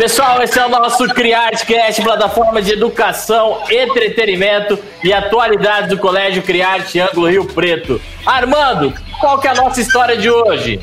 Pessoal, esse é o nosso CriArteCast, plataforma de educação, entretenimento e atualidades do Colégio CriArte Ângulo Rio Preto. Armando, qual que é a nossa história de hoje?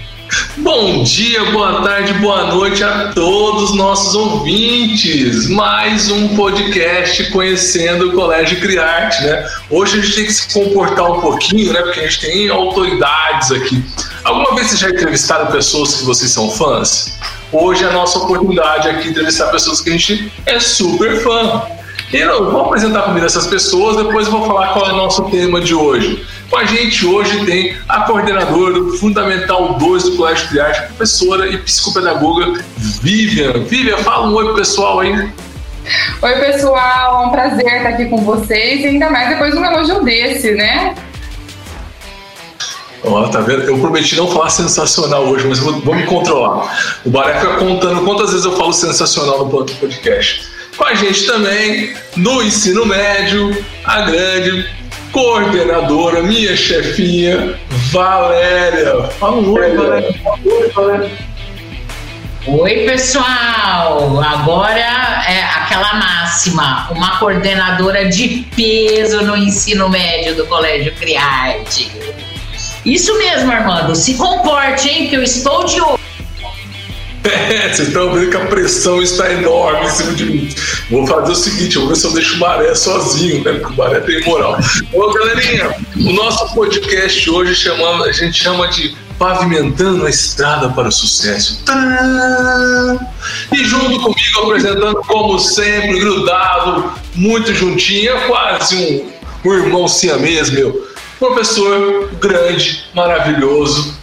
Bom dia, boa tarde, boa noite a todos nossos ouvintes. Mais um podcast conhecendo o Colégio Criarte, né? Hoje a gente tem que se comportar um pouquinho, né? Porque a gente tem autoridades aqui. Alguma vez vocês já entrevistaram pessoas que vocês são fãs? Hoje é a nossa oportunidade aqui de entrevistar pessoas que a gente é super fã. E eu vou apresentar comigo essas pessoas, depois vou falar qual é o nosso tema de hoje. Com a gente hoje tem a coordenadora do Fundamental 2 do Colégio de Arte, professora e psicopedagoga Vivian. Vivian, fala um oi pro pessoal aí. Oi, pessoal, é um prazer estar aqui com vocês, ainda mais depois de um elogio desse, né? Ó, oh, tá vendo? Eu prometi não falar sensacional hoje, mas vou, vou me controlar. O Baré fica contando quantas vezes eu falo sensacional no podcast. Com a gente também, no ensino médio, a grande coordenadora, minha chefinha, Valéria. Fala um oi, Valéria. Oi, Valéria. Oi, pessoal! Agora é aquela máxima, uma coordenadora de peso no ensino médio do Colégio Criarte. Isso mesmo, Armando. Se comporte, hein, que eu estou de olho. É, vocês estão vendo que a pressão está enorme em cima de mim. Vou fazer o seguinte, eu vou ver se eu deixo o Maré sozinho, né? Porque o Maré tem moral. Ô, galerinha, o nosso podcast hoje chama, a gente chama de Pavimentando a Estrada para o Sucesso. E junto comigo, apresentando como sempre, grudado, muito juntinho, é quase um, um irmão siamês, meu. Professor grande, maravilhoso,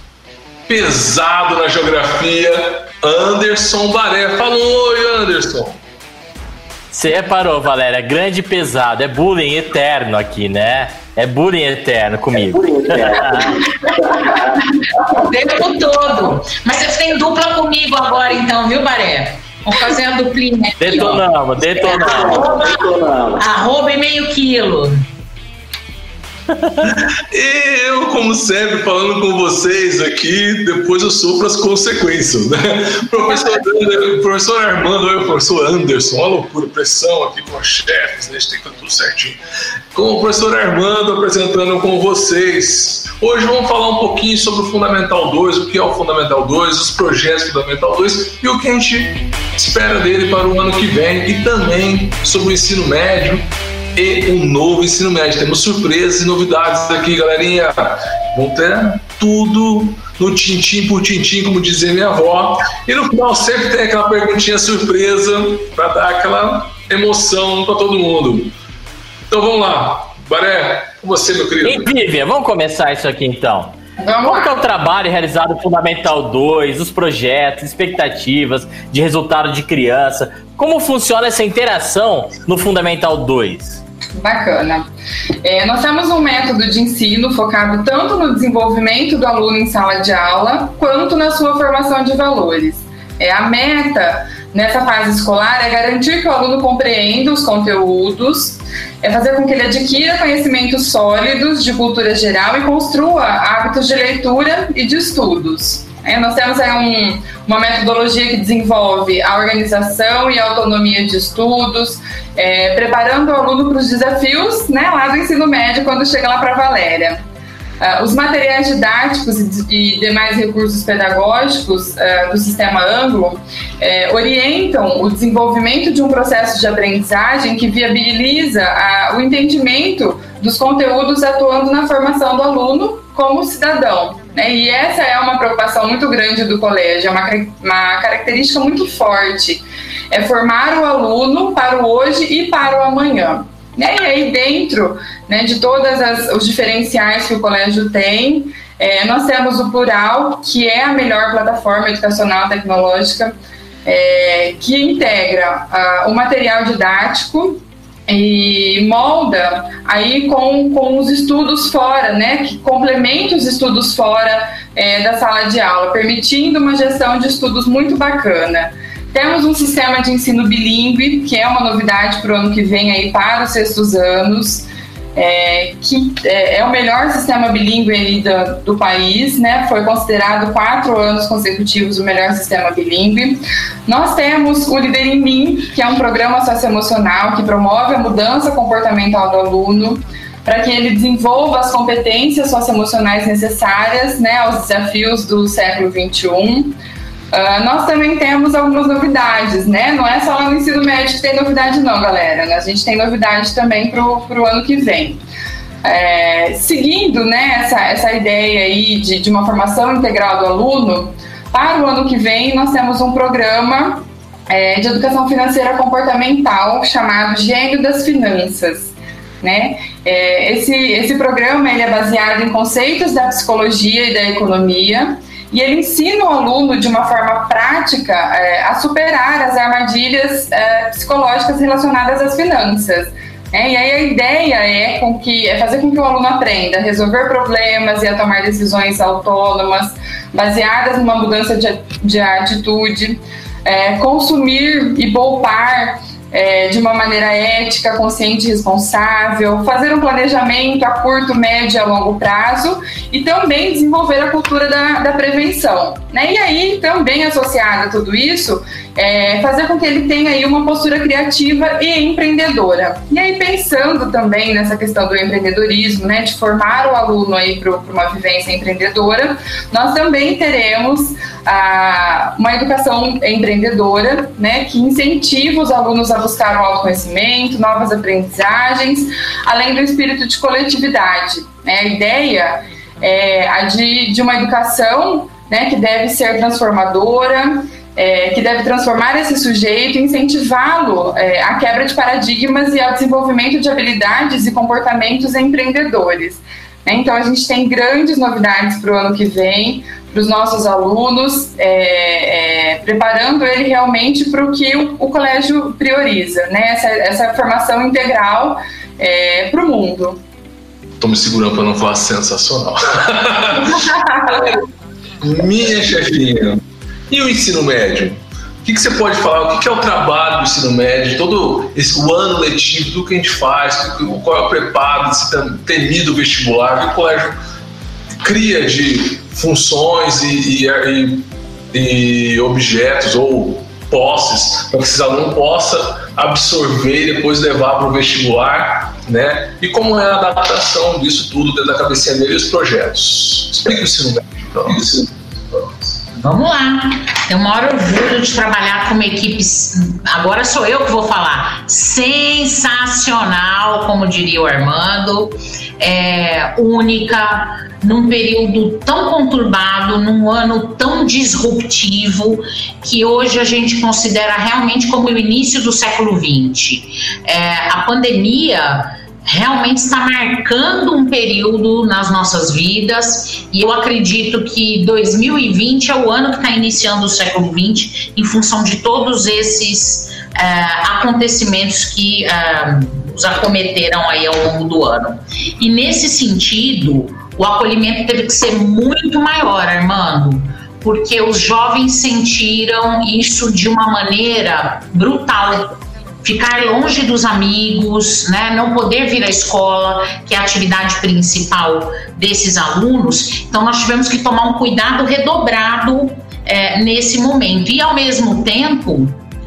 pesado na geografia, Anderson Baré. Fala um oi, Anderson. Você parou, Valéria. Grande e pesado. É bullying eterno aqui, né? É bullying eterno comigo. É bullying eterno. o tempo todo. Mas você tem dupla comigo agora, então, viu, Baré? Vamos fazer a duplinha aqui. Detonamos, detonamos. Arroba, detonamos. arroba e meio quilo e eu, como sempre, falando com vocês aqui, depois eu sofro as consequências, né? Professor, professor Armando, eu, professor Anderson, uma loucura, pressão aqui com os chefes, né? A gente tem que tudo certinho. Com o professor Armando apresentando com vocês. Hoje vamos falar um pouquinho sobre o Fundamental 2, o que é o Fundamental 2, os projetos do Fundamental 2 e o que a gente espera dele para o ano que vem e também sobre o ensino médio e um novo ensino médio. Temos surpresas e novidades aqui, galerinha. Vão ter tudo no tintim por tintim, como dizia minha avó. E no final sempre tem aquela perguntinha surpresa para dar aquela emoção para todo mundo. Então vamos lá. Baré, com você, meu querido. E Vivian, vamos começar isso aqui então. Como é o trabalho realizado no Fundamental 2, os projetos, expectativas de resultado de criança? Como funciona essa interação no Fundamental 2? Bacana. É, nós temos um método de ensino focado tanto no desenvolvimento do aluno em sala de aula, quanto na sua formação de valores. É, a meta nessa fase escolar é garantir que o aluno compreenda os conteúdos, é fazer com que ele adquira conhecimentos sólidos de cultura geral e construa hábitos de leitura e de estudos. É, nós temos é, um, uma metodologia que desenvolve a organização e a autonomia de estudos, é, preparando o aluno para os desafios né, lá do ensino médio quando chega lá para a Valéria. Uh, os materiais didáticos e, e demais recursos pedagógicos uh, do sistema Anglo uh, orientam o desenvolvimento de um processo de aprendizagem que viabiliza o entendimento dos conteúdos atuando na formação do aluno como cidadão. Né? E essa é uma preocupação muito grande do colégio, é uma, uma característica muito forte. É formar o aluno para o hoje e para o amanhã. Né? E aí, dentro né, de todos os diferenciais que o colégio tem, é, nós temos o Plural, que é a melhor plataforma educacional tecnológica é, que integra uh, o material didático e molda aí com, com os estudos fora, né, que complementa os estudos fora é, da sala de aula, permitindo uma gestão de estudos muito bacana. Temos um sistema de ensino bilíngue, que é uma novidade para o ano que vem aí para os sextos anos. É, que é, é, o melhor sistema bilíngue do, do, país, né? Foi considerado quatro anos consecutivos o melhor sistema bilíngue. Nós temos o Líder em Mim, que é um programa socioemocional que promove a mudança comportamental do aluno para que ele desenvolva as competências socioemocionais necessárias né, aos desafios do século XXI. Uh, nós também temos algumas novidades, né? Não é só no ensino médio que tem novidade, não, galera. A gente tem novidade também para o ano que vem. É, seguindo né, essa, essa ideia aí de, de uma formação integral do aluno, para o ano que vem nós temos um programa é, de educação financeira comportamental chamado Gênio das Finanças. Né? É, esse, esse programa ele é baseado em conceitos da psicologia e da economia e ele ensina o aluno de uma forma prática é, a superar as armadilhas é, psicológicas relacionadas às finanças. É, e aí a ideia é, com que, é fazer com que o aluno aprenda a resolver problemas e a tomar decisões autônomas, baseadas numa mudança de, de atitude, é, consumir e poupar é, de uma maneira ética, consciente e responsável, fazer um planejamento a curto, médio e a longo prazo e também desenvolver a cultura da, da prevenção. Né? E aí, também associado a tudo isso, é, fazer com que ele tenha aí uma postura criativa e empreendedora. E aí, pensando também nessa questão do empreendedorismo, né, de formar o aluno aí para uma vivência empreendedora, nós também teremos ah, uma educação empreendedora, né, que incentiva os alunos a buscar o autoconhecimento, novas aprendizagens, além do espírito de coletividade. Né? A ideia é a de, de uma educação né, que deve ser transformadora, é, que deve transformar esse sujeito e incentivá-lo é, à quebra de paradigmas e ao desenvolvimento de habilidades e comportamentos empreendedores. Né? Então, a gente tem grandes novidades para o ano que vem, para os nossos alunos, é, é, preparando ele realmente para o que o, o, colégio prioriza, né? essa, essa formação integral é, para o mundo. Estou me segurando para não falar sensacional. Minha chefinha, e o ensino médio? O que, que você pode falar? O que, que é o trabalho do ensino médio? Todo esse o ano letivo, tudo que a gente faz, qual é o preparo desse temido vestibular que o colégio cria de funções e, e, e objetos ou posses para que esses alunos possam absorver e depois levar para o vestibular, né? E como é a adaptação disso tudo dentro da cabecinha dele e os projetos. Explique o ensino médio, então. Vamos lá. Tenho o maior orgulho de trabalhar com uma equipe. Agora sou eu que vou falar. Sensacional, como diria o Armando. É, única, num período tão conturbado, num ano tão disruptivo, que hoje a gente considera realmente como o início do século XX. É, a pandemia realmente está marcando um período nas nossas vidas e eu acredito que 2020 é o ano que está iniciando o século 20 em função de todos esses uh, acontecimentos que uh, nos acometeram aí ao longo do ano. E nesse sentido, o acolhimento teve que ser muito maior, Armando, porque os jovens sentiram isso de uma maneira brutal ficar longe dos amigos, né, não poder vir à escola, que é a atividade principal desses alunos. Então, nós tivemos que tomar um cuidado redobrado é, nesse momento. E, ao mesmo tempo,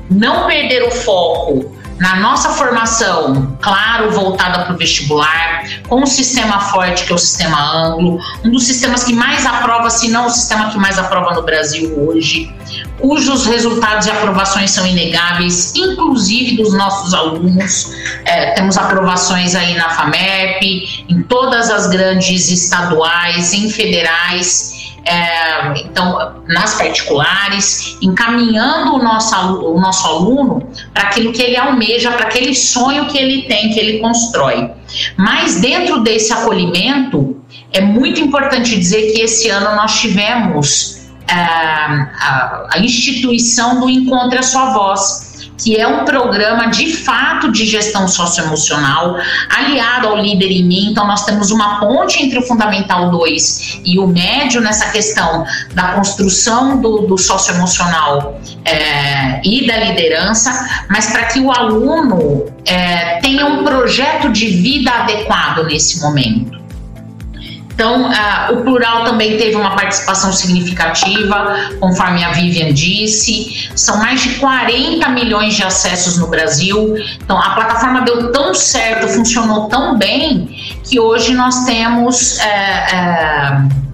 não perder o foco na nossa formação, claro, voltada para o vestibular, com um sistema forte que é o sistema anglo, um dos sistemas que mais aprova, se não o sistema que mais aprova no Brasil hoje, cujos resultados e aprovações são inegáveis, inclusive dos nossos alunos. É, temos aprovações aí na FAMEP, em todas as grandes estaduais, em federais é, então, nas particulares, encaminhando o nosso, o nosso aluno para aquilo que ele almeja, para aquele sonho que ele tem, que ele constrói. Mas dentro desse acolhimento, é muito importante dizer que esse ano nós tivemos a, a instituição do Encontre a Sua Voz, que é um programa de fato de gestão socioemocional, aliado ao Líder em Mim. Então, nós temos uma ponte entre o Fundamental 2 e o médio nessa questão da construção do, do socioemocional é, e da liderança, mas para que o aluno é, tenha um projeto de vida adequado nesse momento. Então, uh, o plural também teve uma participação significativa, conforme a Vivian disse. São mais de 40 milhões de acessos no Brasil. Então, a plataforma deu tão certo, funcionou tão bem, que hoje nós temos. Uh, uh,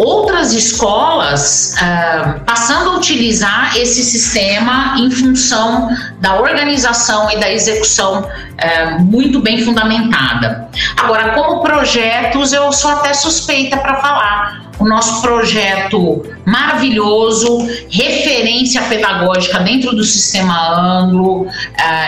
outras escolas uh, passando a utilizar esse sistema em função da organização e da execução uh, muito bem fundamentada. Agora, como projetos, eu sou até suspeita para falar o nosso projeto maravilhoso, referência pedagógica dentro do sistema anglo,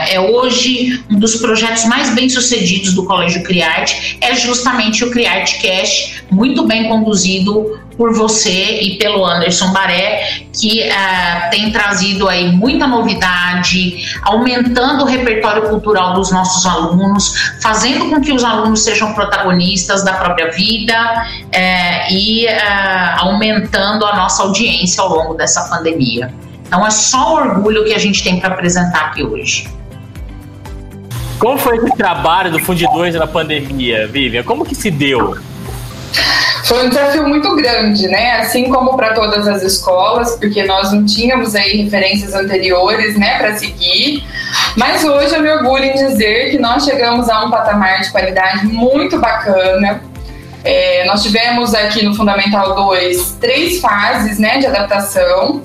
é hoje um dos projetos mais bem sucedidos do Colégio Criarte, é justamente o Criarte Cash, muito bem conduzido por você e pelo Anderson Baré, que uh, tem trazido aí muita novidade, aumentando o repertório cultural dos nossos alunos, fazendo com que os alunos sejam protagonistas da própria vida uh, e uh, aumentando a nossa audiência ao longo dessa pandemia. Então é só orgulho que a gente tem para apresentar aqui hoje. Como foi esse trabalho do Fundidores na pandemia, Vivian? Como que se deu? Foi um desafio muito grande, né? Assim como para todas as escolas, porque nós não tínhamos aí referências anteriores, né, para seguir. Mas hoje eu me orgulho em dizer que nós chegamos a um patamar de qualidade muito bacana. É, nós tivemos aqui no Fundamental 2 três fases né, de adaptação.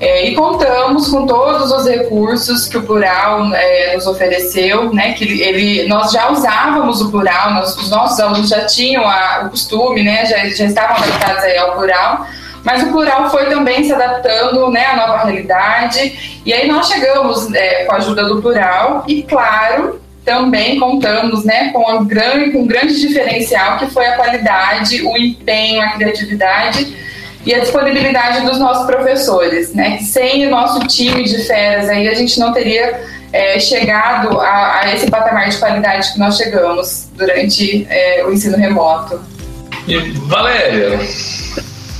É, e contamos com todos os recursos que o Plural é, nos ofereceu, né? Que ele, nós já usávamos o Plural, nós, os nossos alunos já tinham a, o costume, né? Já, já estavam adaptados ao Plural, mas o Plural foi também se adaptando, né? À nova realidade. E aí nós chegamos é, com a ajuda do Plural e, claro, também contamos né, com, um grande, com um grande diferencial que foi a qualidade, o empenho, a criatividade e a disponibilidade dos nossos professores, né? Sem o nosso time de feras aí a gente não teria é, chegado a, a, esse patamar de qualidade que nós chegamos durante é, o ensino remoto. E, Valéria,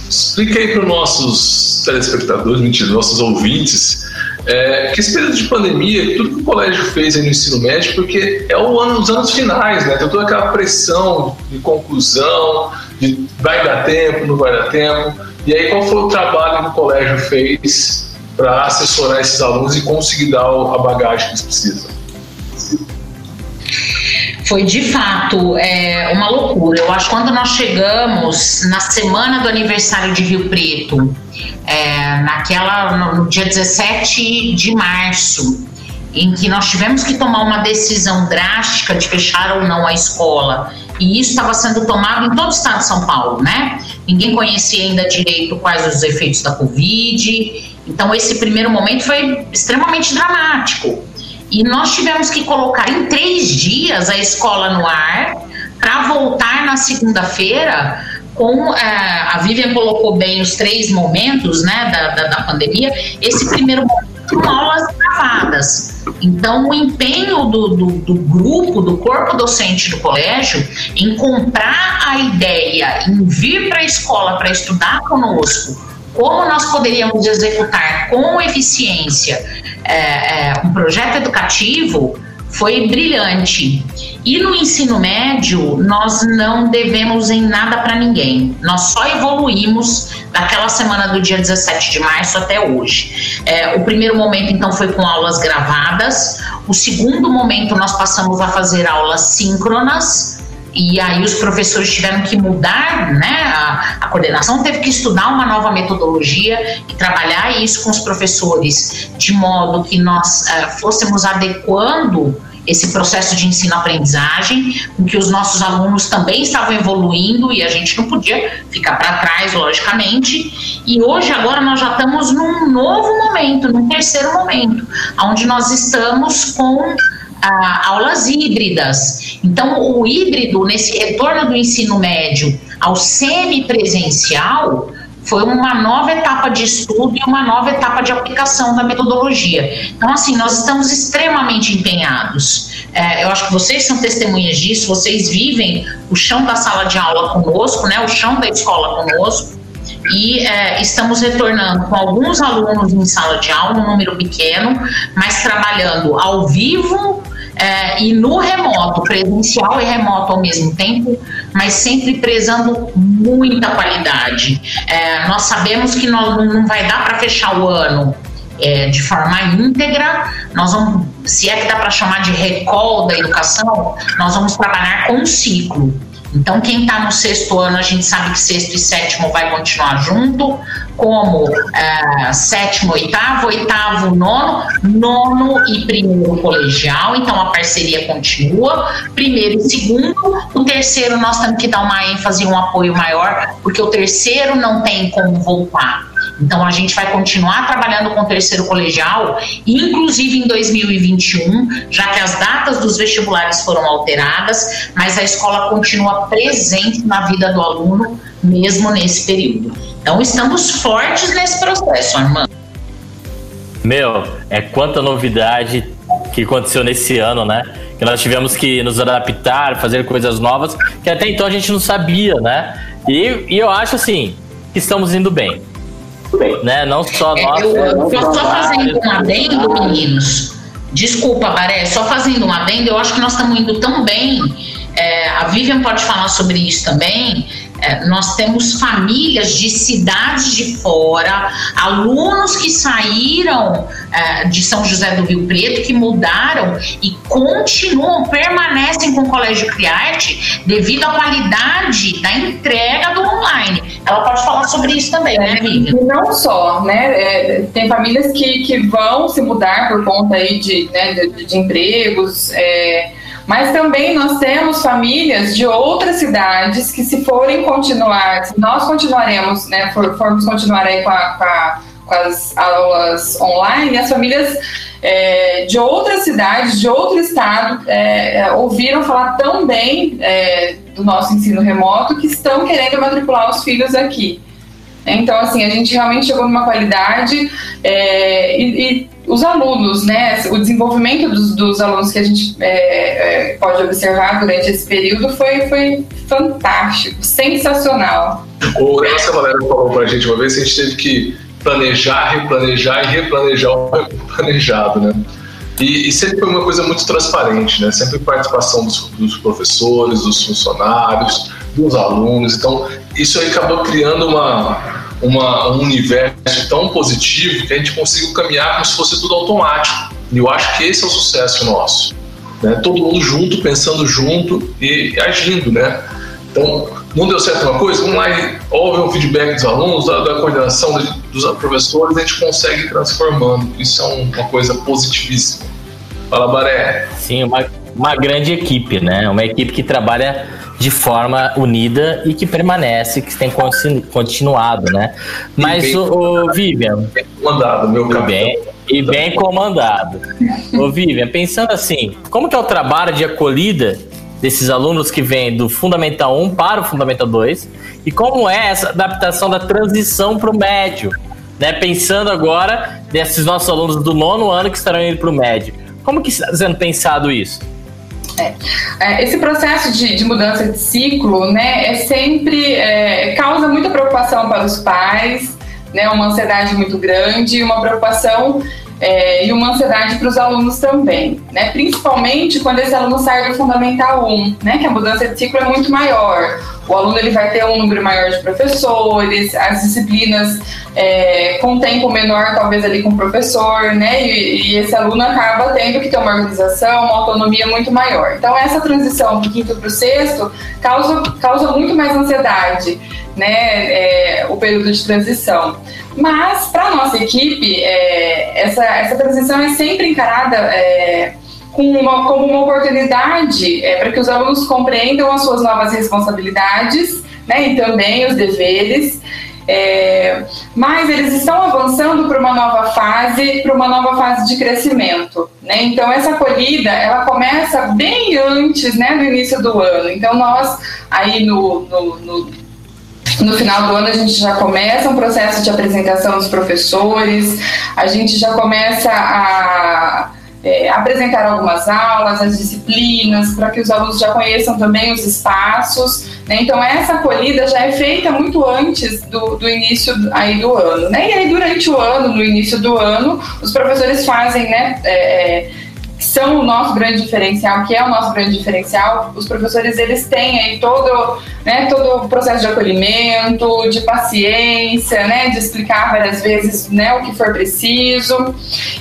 explica aí para os nossos telespectadores, mentira, nossos ouvintes, é, que esse período de pandemia, tudo que o colégio fez no ensino médio, porque é o ano, os anos finais, né? Tem toda aquela pressão de conclusão, de vai dar tempo, não vai dar tempo. E aí, qual foi o trabalho que o colégio fez para assessorar esses alunos e conseguir dar a bagagem que eles precisam? Foi de fato é, uma loucura. Eu acho que quando nós chegamos na semana do aniversário de Rio Preto, é, naquela, no, no dia 17 de março, em que nós tivemos que tomar uma decisão drástica de fechar ou não a escola. E isso estava sendo tomado em todo o estado de São Paulo, né? Ninguém conhecia ainda direito quais os efeitos da Covid. Então, esse primeiro momento foi extremamente dramático. E nós tivemos que colocar em três dias a escola no ar para voltar na segunda-feira com é, a Vivian colocou bem os três momentos né, da, da, da pandemia. Esse primeiro momento com aulas gravadas. Então, o empenho do, do, do, grupo, do corpo docente do colégio, em comprar a ideia, em vir para a escola para estudar conosco, como nós poderíamos executar com eficiência é, é, um projeto educativo, foi brilhante. E no ensino médio, nós não devemos em nada para ninguém. Nós só evoluímos daquela semana do dia 17 de março até hoje. É, o primeiro momento, então, foi com aulas gravadas. O segundo momento, nós passamos a fazer aulas síncronas. E aí os professores tiveram que mudar, né? Coordenação teve que estudar uma nova metodologia e trabalhar isso com os professores de modo que nós uh, fôssemos adequando esse processo de ensino-aprendizagem, com que os nossos alunos também estavam evoluindo e a gente não podia ficar para trás, logicamente. E hoje, agora, nós já estamos num novo momento, num terceiro momento, onde nós estamos com aulas híbridas. Então, o híbrido, nesse retorno do ensino médio ao semipresencial, foi uma nova etapa de estudo e uma nova etapa de aplicação da metodologia. Então, assim, nós estamos extremamente empenhados. É, eu acho que vocês são testemunhas disso, vocês vivem o chão da sala de aula conosco, né, o chão da escola conosco, e é, estamos retornando com alguns alunos em sala de aula, um número pequeno, mas trabalhando ao vivo é, e no remoto, presencial e remoto ao mesmo tempo, mas sempre prezando muita qualidade. É, nós sabemos que nós não vai dar para fechar o ano é, de forma íntegra, nós vamos, se é que dá para chamar de recall da educação, nós vamos trabalhar com um ciclo. Então, quem está no sexto ano, a gente sabe que sexto e sétimo vai continuar junto, como é, sétimo, oitavo, oitavo, nono, nono e primeiro colegial. Então, a parceria continua. Primeiro e segundo. O terceiro, nós temos que dar uma ênfase e um apoio maior, porque o terceiro não tem como voltar. Então a gente vai continuar trabalhando com o terceiro colegial, inclusive em 2021, já que as datas dos vestibulares foram alteradas, mas a escola continua presente na vida do aluno mesmo nesse período. Então estamos fortes nesse processo, Armando. Meu, é quanta novidade que aconteceu nesse ano, né? Que nós tivemos que nos adaptar, fazer coisas novas, que até então a gente não sabia, né? E, e eu acho assim, que estamos indo bem bem. Né? Não só é, nós. Eu, eu, eu só fazendo um adendo, meninos. Desculpa, Baré, só fazendo um adendo, eu acho que nós estamos indo tão bem. É, a Vivian pode falar sobre isso também. É, nós temos famílias de cidades de fora, alunos que saíram é, de São José do Rio Preto, que mudaram e continuam, permanecem com o Colégio Criarte devido à qualidade da entrega do online. Ela pode falar sobre isso também, né, amiga? Não só, né? É, tem famílias que, que vão se mudar por conta aí de, né, de, de empregos. É, mas também nós temos famílias de outras cidades que, se forem continuar, se nós continuaremos, né, for, formos continuar aí com, a, com, a, com as aulas online, as famílias é, de outras cidades, de outro estado, é, é, ouviram falar tão bem é, do nosso ensino remoto que estão querendo matricular os filhos aqui. Então, assim, a gente realmente chegou numa qualidade é, e, e, os alunos, né, o desenvolvimento dos, dos alunos que a gente é, é, pode observar durante esse período foi, foi fantástico, sensacional. O Nelson Valério falou para a gente uma vez que a gente teve que planejar, replanejar e replanejar o planejado, né? E, e, sempre foi uma coisa muito transparente, né? Sempre participação dos, dos professores, dos funcionários, dos alunos. Então, isso aí acabou criando uma, uma, um universo tão positivo que a gente conseguiu caminhar como se fosse tudo automático. E eu acho que esse é o sucesso nosso. Né? Todo mundo junto, pensando junto e agindo, né? Então, não deu certo uma coisa, vamos lá e ouve o feedback dos alunos, da, da coordenação dos professores, a gente consegue transformando. Isso é uma coisa positivíssima. Fala, Baré. Sim, uma, uma grande equipe, né? Uma equipe que trabalha de forma unida e que permanece, que tem continuado, né? Mas o, o Vivian. Bem comandado, meu capitão. Bem, e bem comandado. o Vivian, pensando assim, como que é o trabalho de acolhida desses alunos que vêm do Fundamental 1 para o Fundamental 2 e como é essa adaptação da transição para o médio, né? Pensando agora desses nossos alunos do nono ano que estarão indo para o médio. Como que está sendo pensado isso? É. é. Esse processo de, de, mudança de ciclo, né, é sempre é, causa muita preocupação para os pais, né, uma ansiedade muito grande, uma preocupação é, e uma ansiedade para os alunos também, né? Principalmente quando esse aluno sai do Fundamental 1, né? Que a mudança de ciclo é muito maior. O aluno ele vai ter um número maior de professores, as disciplinas é, com tempo menor, talvez ali com o professor, né? E, e, esse aluno acaba tendo que ter uma organização, uma autonomia muito maior. Então, essa transição do quinto para o sexto causa, causa muito mais ansiedade, né? É, o período de transição. Mas, para nossa equipe, é, essa, essa transição é sempre encarada é, com uma, como uma oportunidade é, para que os alunos compreendam as suas novas responsabilidades né, e também os deveres. É, mas eles estão avançando para uma nova fase, para uma nova fase de crescimento. Né? Então essa acolhida ela começa bem antes né, do início do ano. Então nós aí no, no, no No final do ano, a gente já começa um processo de apresentação dos professores, a gente já começa a é, apresentar algumas aulas, as disciplinas, para que os alunos já conheçam também os espaços. Né? Então, essa acolhida já é feita muito antes do, do início aí do ano. Né? E aí, durante o ano, no início do ano, os professores fazem né, é, é são o nosso grande diferencial, que é o nosso grande diferencial. Os professores eles têm aí todo, né, todo o processo de acolhimento, de paciência, né, de explicar várias vezes né, o que for preciso.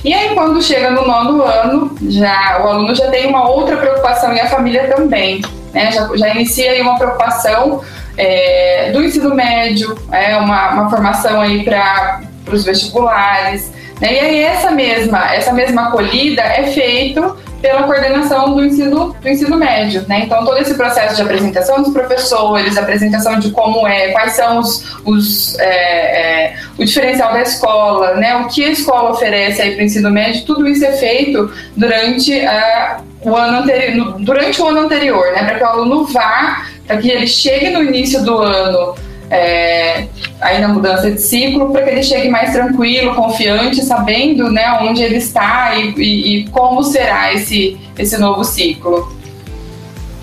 E aí quando chega no nono ano, já o aluno já tem uma outra preocupação e a família também, né, já, já inicia aí uma preocupação é, do ensino médio, é uma, uma formação aí para os vestibulares. Né? E aí essa mesma, essa mesma acolhida é feito pela coordenação do ensino, do ensino médio, né? Então todo esse processo de apresentação dos professores, apresentação de como é, quais são os, os é, é, o diferencial da escola, né? O que a escola oferece para o ensino médio, tudo isso é feito durante uh, o ano anterior, durante o ano anterior, né? Para que o aluno vá, para que ele chegue no início do ano é, aí na mudança de ciclo, para que ele chegue mais tranquilo, confiante, sabendo né, onde ele está e, e, e como será esse, esse novo ciclo.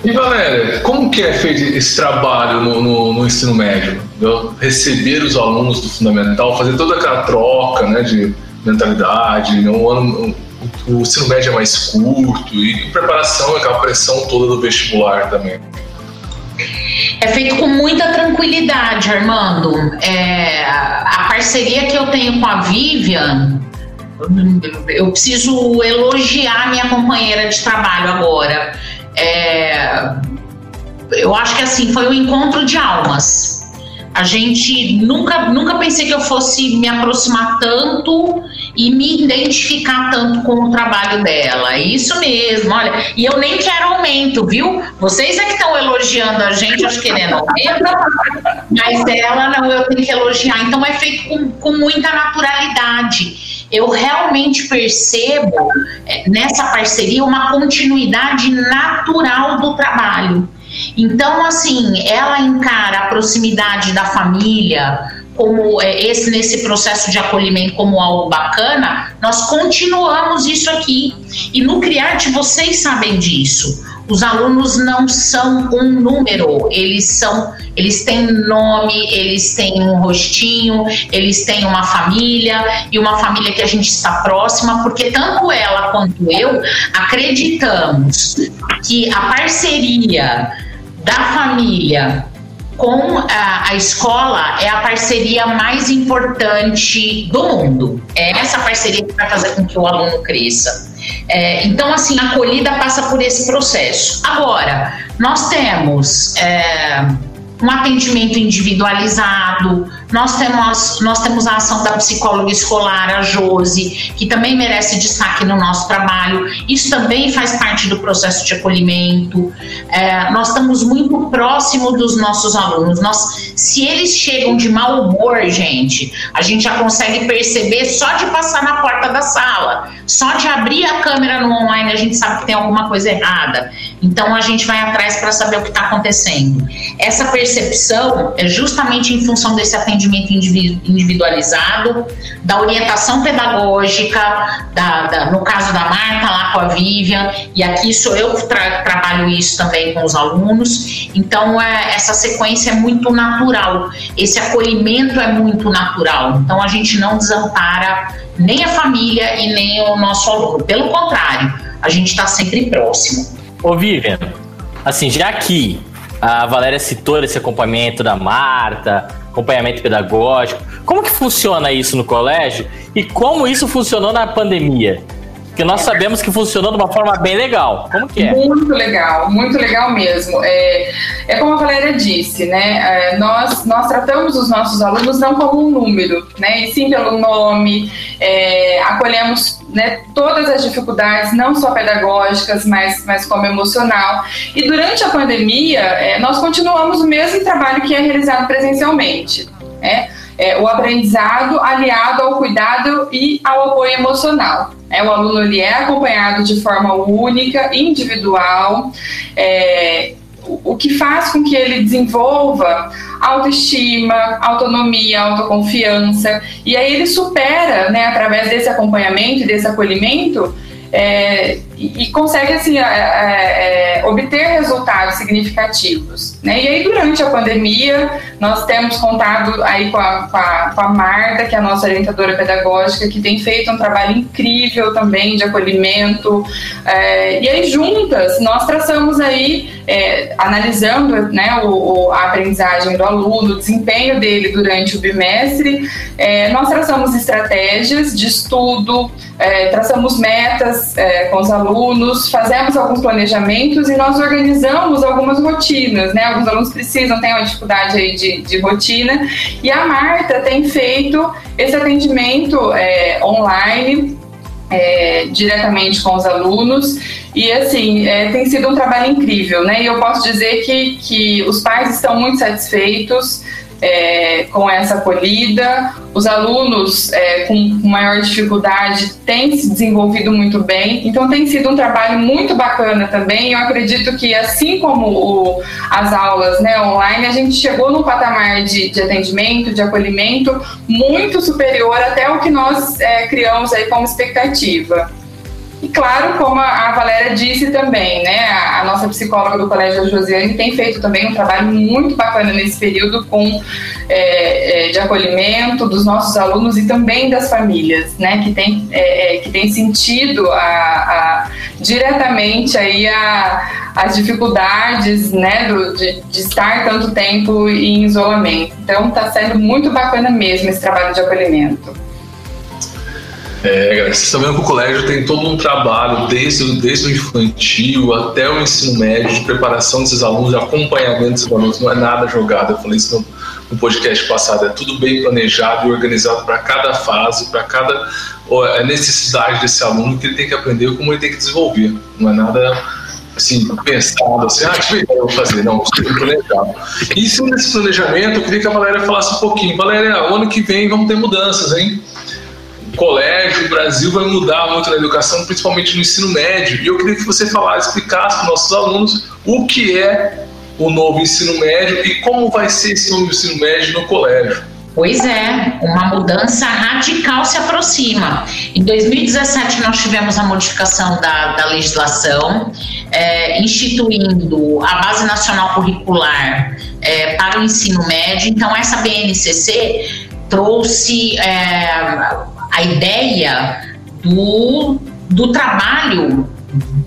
E Valéria, como que é feito esse trabalho no, no, no ensino médio? Receber os alunos do fundamental, fazer toda aquela troca né, de mentalidade, né, um ano, o ensino médio é mais curto e preparação, aquela pressão toda do vestibular também. É feito com muita tranquilidade, Armando. É, a parceria que eu tenho com a Vivian, eu preciso elogiar minha companheira de trabalho agora. É, eu acho que assim foi um encontro de almas. A gente nunca, nunca pensei que eu fosse me aproximar tanto e me identificar tanto com o trabalho dela. Isso mesmo, olha. E eu nem quero aumento, viu? Vocês é que estão elogiando a gente, acho querendo aumento, mas ela não, eu tenho que elogiar. Então é feito com, com muita naturalidade. Eu realmente percebo é, nessa parceria uma continuidade natural do trabalho. Então, assim, ela encara a proximidade da família como é, esse nesse processo de acolhimento como algo bacana, nós continuamos isso aqui. E no Criarte vocês sabem disso. Os alunos não são um número, eles são, eles têm nome, eles têm um rostinho, eles têm uma família e uma família que a gente está próxima, porque tanto ela quanto eu acreditamos que a parceria da família com a, a, escola é a parceria mais importante do mundo. É essa parceria que vai fazer com que o aluno cresça. É, então, assim, a acolhida passa por esse processo. Agora, nós temos. É, um atendimento individualizado. Nós temos, nós temos a ação da psicóloga escolar, a Jose, que também merece destaque no nosso trabalho. Isso também faz parte do processo de acolhimento. É, nós estamos muito próximo dos nossos alunos. Nós, se eles chegam de mau humor, gente, a gente já consegue perceber só de passar na porta da sala, só de abrir a câmera no online, a gente sabe que tem alguma coisa errada. Então a gente vai atrás para saber o que está acontecendo. Essa percepção é justamente em função desse atendimento individualizado, da orientação pedagógica, da, da, no caso da Marta lá com a Vivian, e aqui sou eu que tra trabalho isso também com os alunos. Então é, essa sequência é muito natural, esse acolhimento é muito natural. Então a gente não desampara nem a família e nem o nosso aluno. Pelo contrário, a gente está sempre próximo. Ô, Vivian, assim, já que a Valéria citou esse acompanhamento da Marta, acompanhamento pedagógico, como que funciona isso no colégio e como isso funcionou na pandemia? Que nós sabemos que funcionou de uma forma bem legal. Como que é? Muito legal, muito legal mesmo. É, é como a Valéria disse, né? É, nós, nós tratamos os nossos alunos não como um número, né? E sim pelo nome, é, acolhemos né, todas as dificuldades, não só pedagógicas, mas, mas como emocional. E durante a pandemia, é, nós continuamos o mesmo trabalho que é realizado presencialmente. Né? É, o aprendizado aliado ao cuidado e ao apoio emocional. É, o aluno ele é acompanhado de forma única, individual. É, o que faz com que ele desenvolva autoestima, autonomia, autoconfiança, e aí ele supera, né, através desse acompanhamento e desse acolhimento, é, e, consegue assim, é, é, obter resultados significativos. Né? E aí, durante a pandemia, nós temos contado aí com a, com, a, com a Marta, que é a nossa orientadora pedagógica, que tem feito um trabalho incrível também de acolhimento. É, e aí, juntas, nós traçamos aí, é, analisando né, o, a aprendizagem do aluno, o desempenho dele durante o bimestre, é, nós traçamos estratégias de estudo, traçamos metas com os alunos alunos, fazemos alguns planejamentos e nós organizamos algumas rotinas, né? Alguns alunos precisam, têm uma dificuldade aí de, de rotina, e a Marta tem feito esse atendimento é, online é, diretamente com os alunos e assim é, tem sido um trabalho incrível, né? E eu posso dizer que, que os pais estão muito satisfeitos é, com essa acolhida. Os alunos é, com maior dificuldade têm se desenvolvido muito bem, então tem sido um trabalho muito bacana também. Eu acredito que, assim como o, as aulas né, online, a gente chegou num patamar de, de, atendimento, de acolhimento muito superior até o que nós é, criamos aí como expectativa. E claro, como a Valéria disse também, né, a, nossa psicóloga do Colégio Josiane tem feito também um trabalho muito bacana nesse período com é, é, de acolhimento dos nossos alunos e também das famílias, né, que tem, é, é que tem sentido a, a, diretamente aí a, as dificuldades, né, do, de, de estar tanto tempo em isolamento. Então, está sendo muito bacana mesmo esse trabalho de acolhimento. É, vocês estão vendo que o colégio tem todo um trabalho, desde, desde o infantil até o ensino médio, de preparação desses alunos, de acompanhamento desses alunos, não é nada jogado. Eu falei isso no, no podcast passado, é tudo bem planejado e organizado para cada fase, para cada é, necessidade desse aluno que ele tem que aprender, como ele tem que desenvolver. Não é nada assim, pensado, assim, ah, que eu vou fazer. Não, isso é planejado. E em cima desse planejamento, eu queria que a Valéria falasse um pouquinho. Valéria, ano que vem vamos ter mudanças, hein? Colégio, o Brasil vai mudar muito na educação, principalmente no ensino médio. E eu queria que você falasse, explicasse para os nossos alunos o que é o novo ensino médio e como vai ser esse novo ensino médio no colégio. Pois é, uma mudança radical se aproxima. Em 2017, nós tivemos a modificação da, da legislação, é, instituindo a Base Nacional Curricular é, para o ensino médio. Então, essa BNCC trouxe é, a ideia do, do trabalho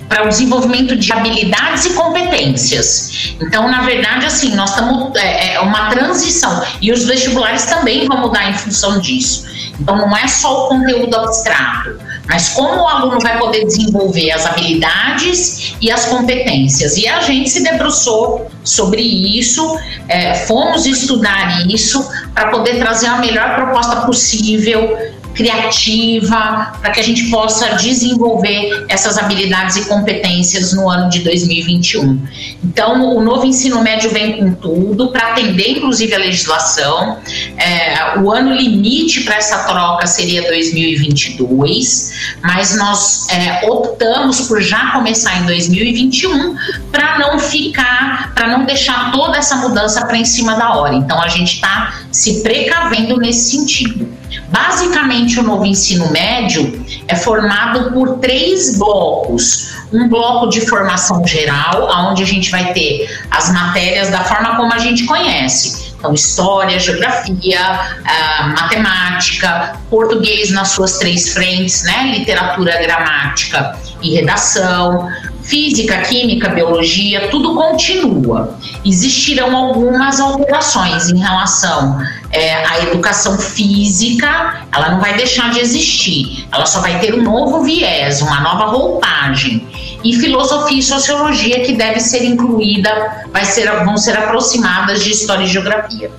para o desenvolvimento de habilidades e competências. Então, na verdade, assim, nós estamos é, é uma transição e os vestibulares também vão mudar em função disso. Então, não é só o conteúdo abstrato, mas como o aluno vai poder desenvolver as habilidades e as competências. E a gente se debruçou sobre isso, é, fomos estudar isso para poder trazer a melhor proposta possível criativa, para que a gente possa desenvolver essas habilidades e competências no ano de 2021. Então, o novo ensino médio vem com tudo para atender, inclusive, a legislação. É, o ano limite para essa troca seria 2022, mas nós é, optamos por já começar em 2021 para não ficar, para não deixar toda essa mudança para em cima da hora. Então, a gente está se precavendo nesse sentido. Basicamente, o novo ensino médio é formado por três blocos. Um bloco de formação geral, onde a gente vai ter as matérias da forma como a gente conhece. Então, história, geografia, uh, matemática, português nas suas três frentes, né? Literatura, gramática e redação, física, química, biologia, tudo continua. Existirão algumas alterações em relação é, à educação física, ela não vai deixar de existir, ela só vai ter um novo viés, uma nova roupagem. E filosofia e sociologia que deve ser incluída, vai ser, vão ser aproximadas de história e geografia.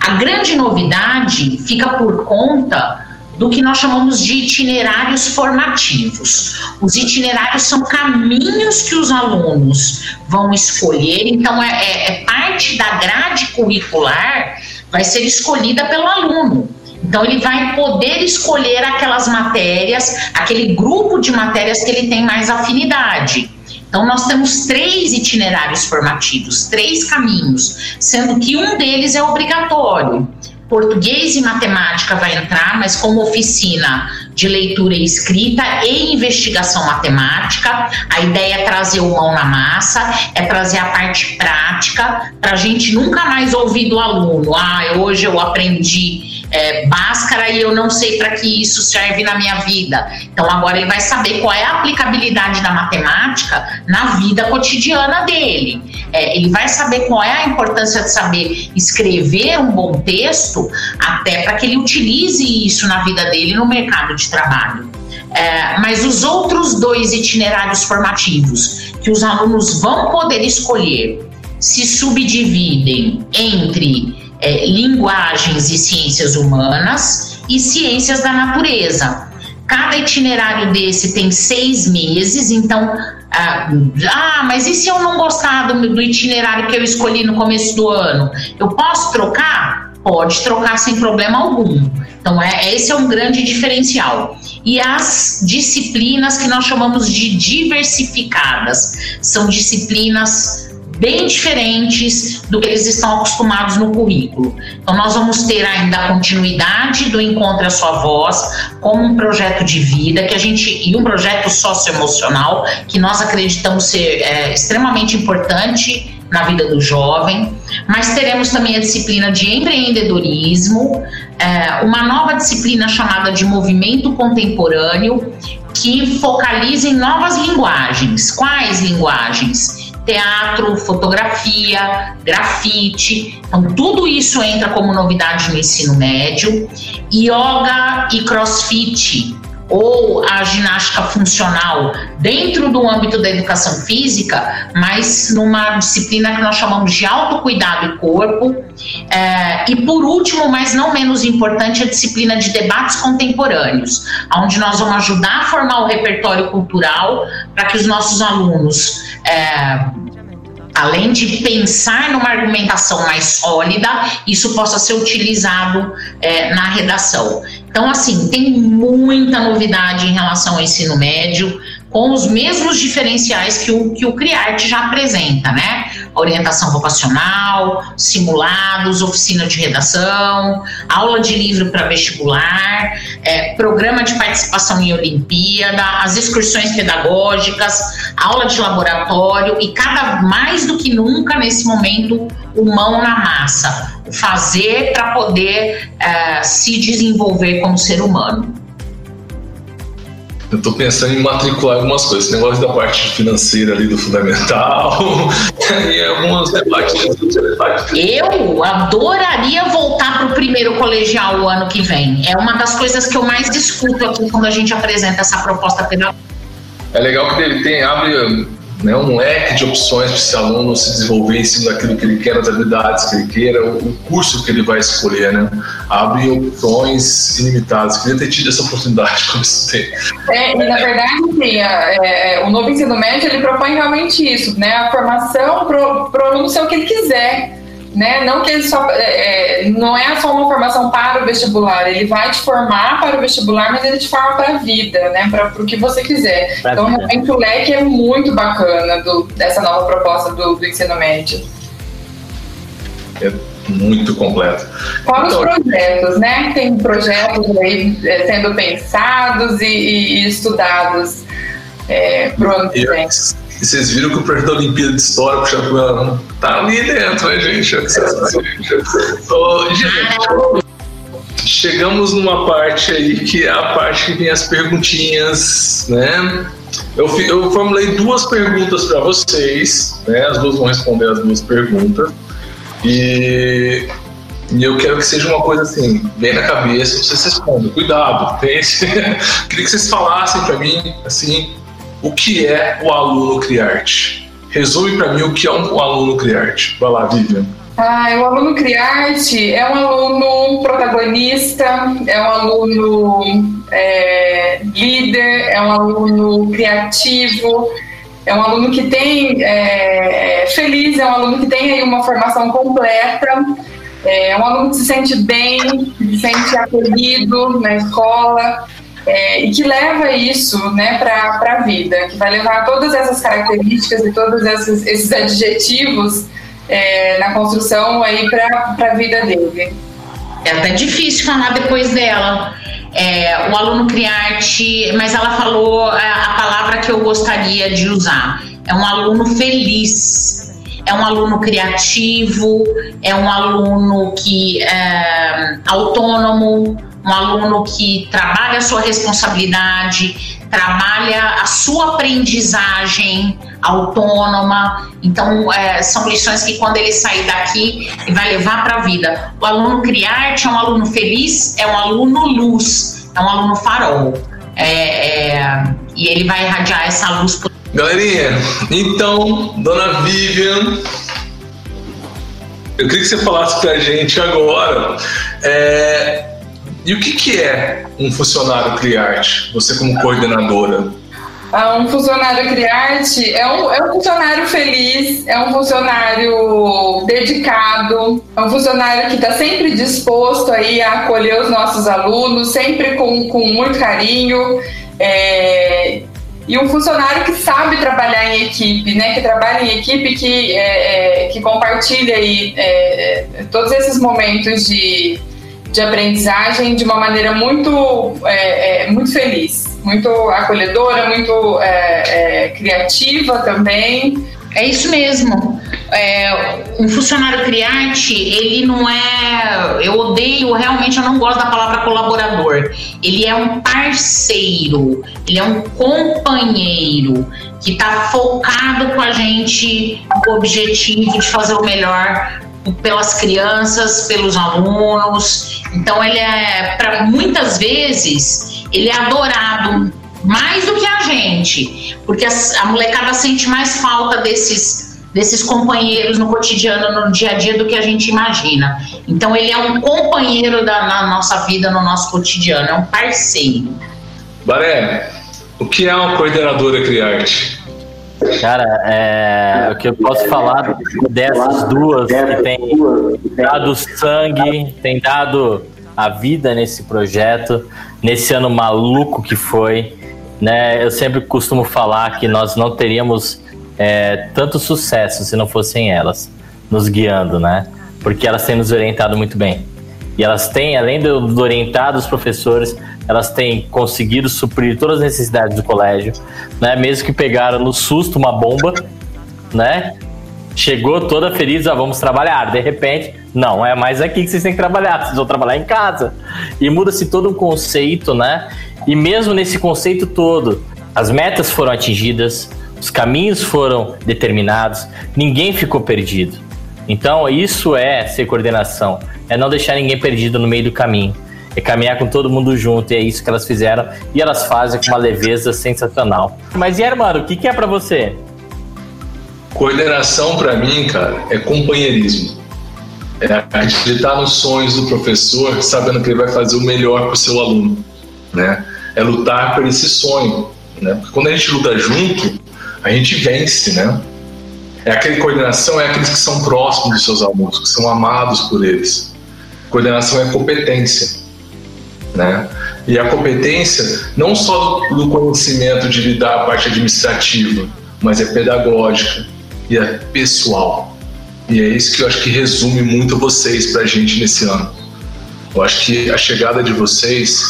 A grande novidade fica por conta do que nós chamamos de itinerários formativos. Os itinerários são caminhos que os alunos vão escolher, então é, é, é parte da grade curricular vai ser escolhida pelo aluno. Então ele vai poder escolher aquelas matérias, aquele grupo de matérias que ele tem mais afinidade. Então, nós temos três itinerários formativos, três caminhos, sendo que um deles é obrigatório. Português e matemática vai entrar, mas como oficina de leitura e escrita e investigação matemática. A ideia é trazer o mão na massa, é trazer a parte prática, para a gente nunca mais ouvir do aluno: ah, hoje eu aprendi é, Bhaskara e eu não sei para que isso serve na minha vida. Então agora ele vai saber qual é a aplicabilidade da matemática na vida cotidiana dele. É, ele vai saber qual é a importância de saber escrever um bom texto, até para que ele utilize isso na vida dele no mercado de trabalho. É, mas os outros dois itinerários formativos que os alunos vão poder escolher se subdividem entre é, linguagens e ciências humanas e ciências da natureza. Cada itinerário desse tem seis meses, então. Ah, ah, mas e se eu não gostar do, do itinerário que eu escolhi no começo do ano? Eu posso trocar? Pode trocar sem problema algum. Então, é, esse é um grande diferencial. E as disciplinas que nós chamamos de diversificadas são disciplinas bem diferentes do que eles estão acostumados no currículo. Então, nós vamos ter ainda a continuidade do Encontre a Sua Voz como um projeto de vida que a gente e um projeto socioemocional que nós acreditamos ser é, extremamente importante na vida do jovem, mas teremos também a disciplina de empreendedorismo, é, uma nova disciplina chamada de movimento contemporâneo, que focaliza em novas linguagens. Quais linguagens? Teatro, fotografia, grafite. Então, tudo isso entra como novidade no ensino médio. Yoga e crossfit, ou a ginástica funcional dentro do âmbito da educação física, mas numa disciplina que nós chamamos de autocuidado e corpo. É, e por último, mas não menos importante, a disciplina de debates contemporâneos, onde nós vamos ajudar a formar o repertório cultural para que os nossos alunos é, além de pensar numa argumentação mais sólida, isso possa ser utilizado é, na redação. Então, assim, tem muita novidade em relação ao ensino médio com os mesmos diferenciais que o, que o CRIART já apresenta, né? Orientação vocacional, simulados, oficina de redação, aula de livro para vestibular, é, programa de participação em Olimpíada, as excursões pedagógicas, aula de laboratório e cada mais do que nunca nesse momento o mão na massa, fazer para poder é, se desenvolver como ser humano. Eu tô pensando em matricular algumas coisas, esse negócio da parte financeira ali do fundamental e alguns debates. Eu adoraria voltar para o primeiro colegial o ano que vem. É uma das coisas que eu mais discuto aqui quando a gente apresenta essa proposta pedagógica. É legal que ele tem, abre né, um leque de opções para esse aluno se desenvolver em cima daquilo que ele quer, das habilidades que ele queira, o, curso que ele vai escolher, né? Abre opções ilimitadas. Queria ter tido essa oportunidade quando estudei. É, e na verdade, sim, é, é, o novo ensino médio ele propõe realmente isso, né? A formação para o aluno ser o que ele quiser né? Não que ele só é, é, não é só uma formação para o vestibular, ele vai te formar para o vestibular, mas ele te forma para a vida, né? Para o que você quiser. Pra então, vida. realmente o leque é muito bacana do, dessa nova proposta do, do ensino médio. É muito completo. Fora então, os projetos, né? Tem projetos aí é, sendo pensados e, e estudados é, para o ano que vem. E vocês viram que o projeto da Olimpíada de História, com ela, tá ali dentro, né, gente? gente, chegamos numa parte aí que é a parte que tem as perguntinhas, né? Eu, eu formulei duas perguntas para vocês, né? As duas vão responder as duas perguntas. E, e eu quero que seja uma coisa assim, bem na cabeça, vocês respondam. Cuidado, pense. Queria que vocês falassem para mim, assim, o que é o aluno Criarte? Resume para mim o que é um, o aluno Criarte. Vai lá, Vivian. Ah, o aluno Criarte é um aluno protagonista, é um aluno é, líder, é um aluno criativo, é um aluno que tem é, é, feliz, é um aluno que tem aí uma formação completa, é um aluno que se sente bem, se sente acolhido na escola, é, e que leva isso né, para a vida, que vai levar todas essas características e todos esses, esses adjetivos é, na construção aí para a vida dele. É até difícil falar depois dela. É, o aluno Criarte, mas ela falou a, a palavra que eu gostaria de usar. É um aluno feliz, é um aluno criativo, é um aluno que é autônomo, um aluno que trabalha a sua responsabilidade, trabalha a sua aprendizagem autônoma. Então, é, são lições que quando ele sair daqui, ele vai levar para a vida. O aluno Criarte é um aluno feliz, é um aluno luz, é um aluno farol. É, é, e ele vai irradiar essa luz. Galerinha, então, dona Vivian, eu queria que você falasse para a gente agora. É, e o que, que é um funcionário Criarte, você como coordenadora? Ah, um funcionário Criarte é um, é um funcionário feliz, é um funcionário dedicado, é um funcionário que está sempre disposto aí a acolher os nossos alunos, sempre com, com muito carinho. É, e um funcionário que sabe trabalhar em equipe, né? Que trabalha em equipe, que, é, é, que compartilha aí, é, todos esses momentos de de aprendizagem de uma maneira muito, é, é, muito feliz, muito acolhedora, muito é, é criativa também. É isso mesmo. É, um funcionário criante, ele não é. Eu odeio, realmente, eu não gosto da palavra colaborador. Ele é um parceiro, ele é um companheiro que está focado com a gente no objetivo de fazer o melhor pelas crianças, pelos alunos. Então ele é, para muitas vezes, ele é adorado mais do que a gente, porque a, a molecada sente mais falta desses desses companheiros no cotidiano, no dia a dia do que a gente imagina. Então ele é um companheiro da na nossa vida, no nosso cotidiano, é um parceiro. Baré, o que é uma coordenadora Criarte? Cara, é, o que eu posso falar dessas duas que tem dado sangue, tem dado a vida nesse projeto, nesse ano maluco que foi. Né? Eu sempre costumo falar que nós não teríamos é, tanto sucesso se não fossem elas nos guiando, né? Porque elas têm nos orientado muito bem. E elas têm, além de orientar os professores, elas têm conseguido suprir todas as necessidades do colégio, né? Mesmo que pegaram no susto uma bomba, né? Chegou toda feliz, ah, vamos trabalhar. De repente, não, é mais aqui que vocês têm que trabalhar, vocês vão trabalhar em casa. E muda-se todo um conceito, né? E mesmo nesse conceito todo, as metas foram atingidas, os caminhos foram determinados, ninguém ficou perdido. Então, isso é ser coordenação, é não deixar ninguém perdido no meio do caminho é caminhar com todo mundo junto, e é isso que elas fizeram, e elas fazem com uma leveza sensacional. Mas, e mano, o que, que é para você? Coordenação, para mim, cara, é companheirismo. É acreditar nos sonhos do professor, sabendo que ele vai fazer o melhor para o seu aluno. Né? É lutar por esse sonho. Né? Porque quando a gente luta junto, a gente vence. Né? É aquela coordenação, é aqueles que são próximos dos seus alunos, que são amados por eles. Coordenação é competência. Né? E a competência não só do conhecimento de lidar a parte administrativa, mas é pedagógica e é pessoal. E é isso que eu acho que resume muito vocês para a gente nesse ano. Eu acho que a chegada de vocês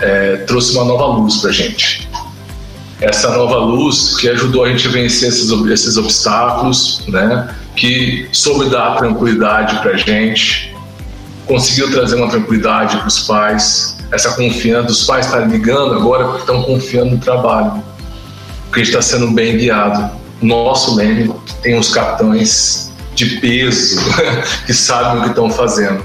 é, trouxe uma nova luz para a gente. Essa nova luz que ajudou a gente a vencer esses, esses obstáculos, né? que soube dar tranquilidade para a gente, conseguiu trazer uma tranquilidade para os pais, essa confiança dos pais estarem ligando agora porque estão confiando no trabalho, porque está sendo bem guiado. Nosso leme tem uns capitães de peso que sabem o que estão fazendo.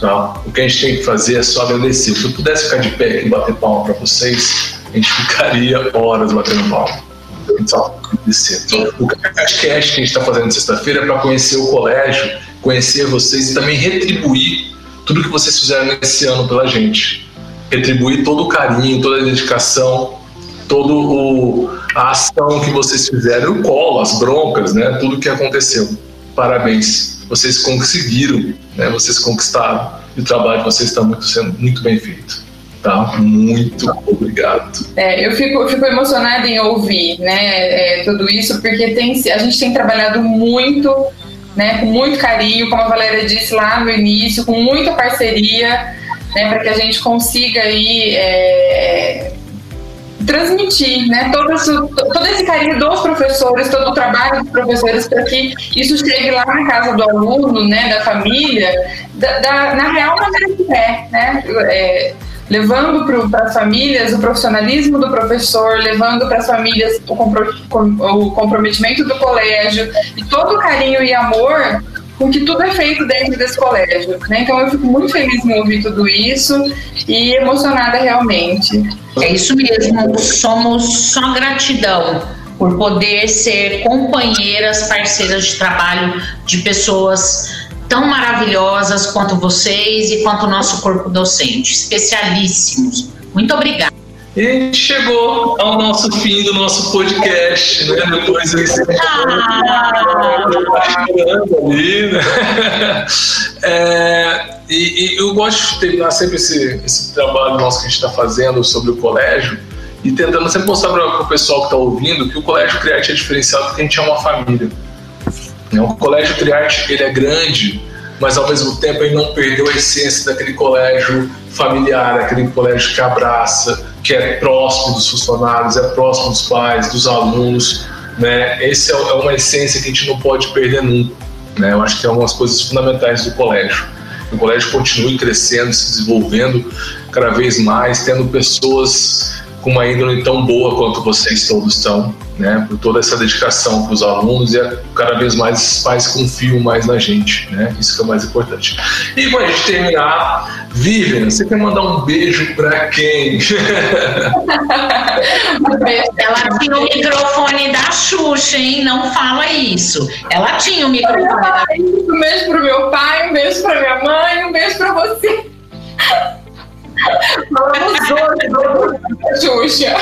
Tá? O que a gente tem que fazer é só agradecer. Se eu pudesse ficar de pé e bater palma para vocês, a gente ficaria horas batendo palma. Agradecer. O podcast que a gente está fazendo sexta-feira é para conhecer o colégio, conhecer vocês e também retribuir tudo que vocês fizeram nesse ano pela gente retribuir todo o carinho, toda a dedicação, toda a ação que vocês fizeram, o colo, as broncas, né? Tudo que aconteceu. Parabéns. Vocês conseguiram, né? Vocês conquistaram. E o trabalho de vocês está muito, sendo muito bem feito. Tá? Muito obrigado. É, eu, fico, fico emocionada em ouvir né, é, tudo isso, porque tem, a gente tem trabalhado muito, né, com muito carinho, como a Valéria disse lá no início, com muita parceria, né, para que a gente consiga aí, é, transmitir né, todo, esse, todo esse carinho dos professores, todo o trabalho dos professores, para que isso chegue lá na casa do aluno, né, da família, da, da na real maneira que é. Né? é levando para as famílias o profissionalismo do professor, levando para as famílias o, compro, o comprometimento do colégio e todo o carinho e amor com que tudo é feito dentro desse colégio. Né? Então eu fico muito feliz em ouvir tudo isso e emocionada realmente. É isso mesmo, somos só gratidão por poder ser companheiras, parceiras de trabalho de pessoas tão maravilhosas quanto vocês e quanto o nosso corpo docente, especialíssimos. Muito obrigada. E a gente chegou ao nosso fim do nosso podcast, né? Depois desse. Ah. ali, né? É, e, e, eu gosto de terminar sempre esse, esse trabalho nosso que a gente está fazendo sobre o colégio e tentando sempre mostrar para o pessoal que está ouvindo que o colégio Criarte é diferenciado porque a gente é uma família. O colégio Triarte ele é grande, mas ao mesmo tempo ele não perdeu a essência daquele colégio familiar, aquele colégio que abraça, que é próximo dos funcionários, é próximo dos pais, dos alunos. Né? Essa é, é uma essência que a gente não pode perder nunca. Né? Eu acho que é uma das coisas fundamentais do colégio. O colégio continue crescendo, se desenvolvendo cada vez mais, tendo pessoas com uma índole tão boa quanto vocês todos estão, né? Por toda essa dedicação para os alunos e cada vez mais os pais confiam mais na gente, né? Isso que é o mais importante. E para a gente terminar, Vivian, você quer mandar um beijo para quem? Ela tinha o microfone da Xuxa, hein? Não fala isso. Ela tinha o microfone da Xuxa. Um beijo pro meu pai, um beijo para minha mãe, um beijo para você. Falamos hoje do Xuxa.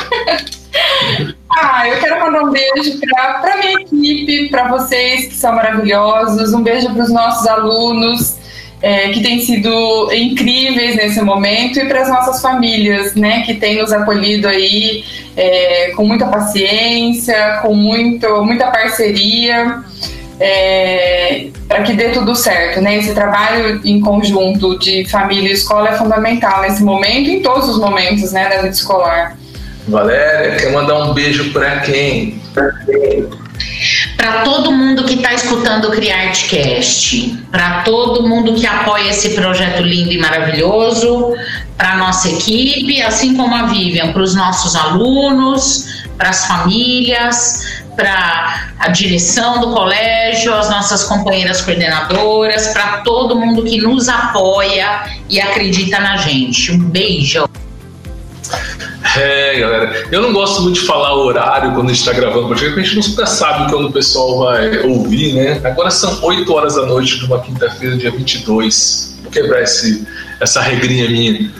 Ah, eu quero mandar um beijo para minha equipe, para vocês que são maravilhosos, um beijo para os nossos alunos é, que têm sido incríveis nesse momento e para as nossas famílias, né, que têm nos acolhido aí é, com muita paciência, com muito, muita parceria é, para que dê tudo certo. Né? Esse trabalho em conjunto de família e escola é fundamental nesse momento e em todos os momentos né, da vida escolar. Valéria, quer mandar um beijo para quem? Para todo mundo que está escutando o CriArtCast, para todo mundo que apoia esse projeto lindo e maravilhoso, para a nossa equipe, assim como a Vivian, para os nossos alunos, para as famílias, para a direção do colégio, as nossas companheiras coordenadoras, para todo mundo que nos apoia e acredita na gente. Um beijo. É, galera, eu não gosto muito de falar horário quando a gente está gravando, porque a gente nunca sabe quando o pessoal vai ouvir, né? Agora são 8 horas da noite de uma quinta-feira, dia 22. Vou quebrar esse, essa regrinha minha.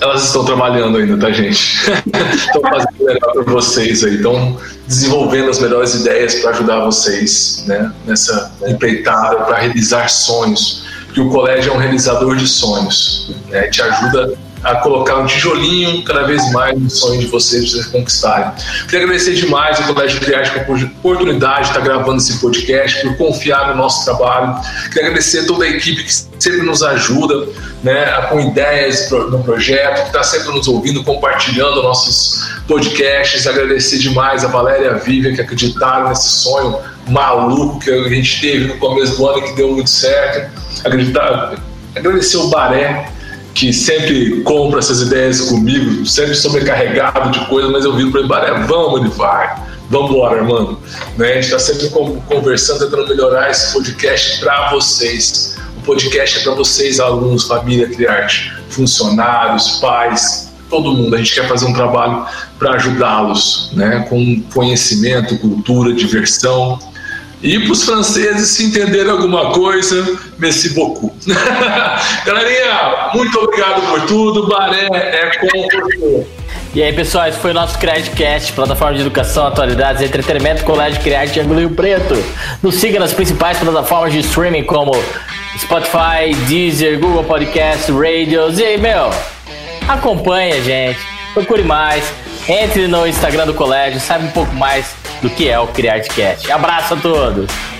Elas estão trabalhando ainda, tá, gente? Estão fazendo melhor para vocês aí. Estão desenvolvendo as melhores ideias para ajudar vocês né, nessa empreitada para realizar sonhos. Porque o colégio é um realizador de sonhos. Né, te ajuda a colocar um tijolinho cada vez mais no sonho de vocês, vocês conquistarem. Queria agradecer demais ao Colégio Criático por oportunidade de estar gravando esse podcast, por confiar no nosso trabalho. Queria agradecer toda a equipe que sempre nos ajuda né, com ideias no projeto, que está sempre nos ouvindo, compartilhando nossos podcasts. Agradecer demais a Valéria e a Vivian que acreditaram nesse sonho maluco que a gente teve no começo do ano que deu muito certo. Agradecer o Baré que sempre compra essas ideias comigo, sempre sobrecarregado de coisas, mas eu viro para ele, Baré, vamos, vai. Vamos embora, irmão. Né? A gente está sempre conversando, tentando melhorar esse podcast para vocês. O podcast é para vocês, alunos, família, criarte, funcionários, pais, todo mundo. A gente quer fazer um trabalho para ajudá-los, né? com conhecimento, cultura, diversão e para os franceses, se entenderem alguma coisa, merci beaucoup. Galerinha, muito obrigado por tudo. Baré é com você. E aí, pessoal, esse foi o nosso CredCast, plataforma de educação, atualidades, entretenimento, colégio Criarte de Rio Preto. Nos siga nas principais plataformas de streaming como Spotify, Deezer, Google Podcast, Radios e, meu, acompanhe a gente, procure mais, entre no Instagram do colégio, saiba um pouco mais do que é o CriArtCast. Abraço a todos!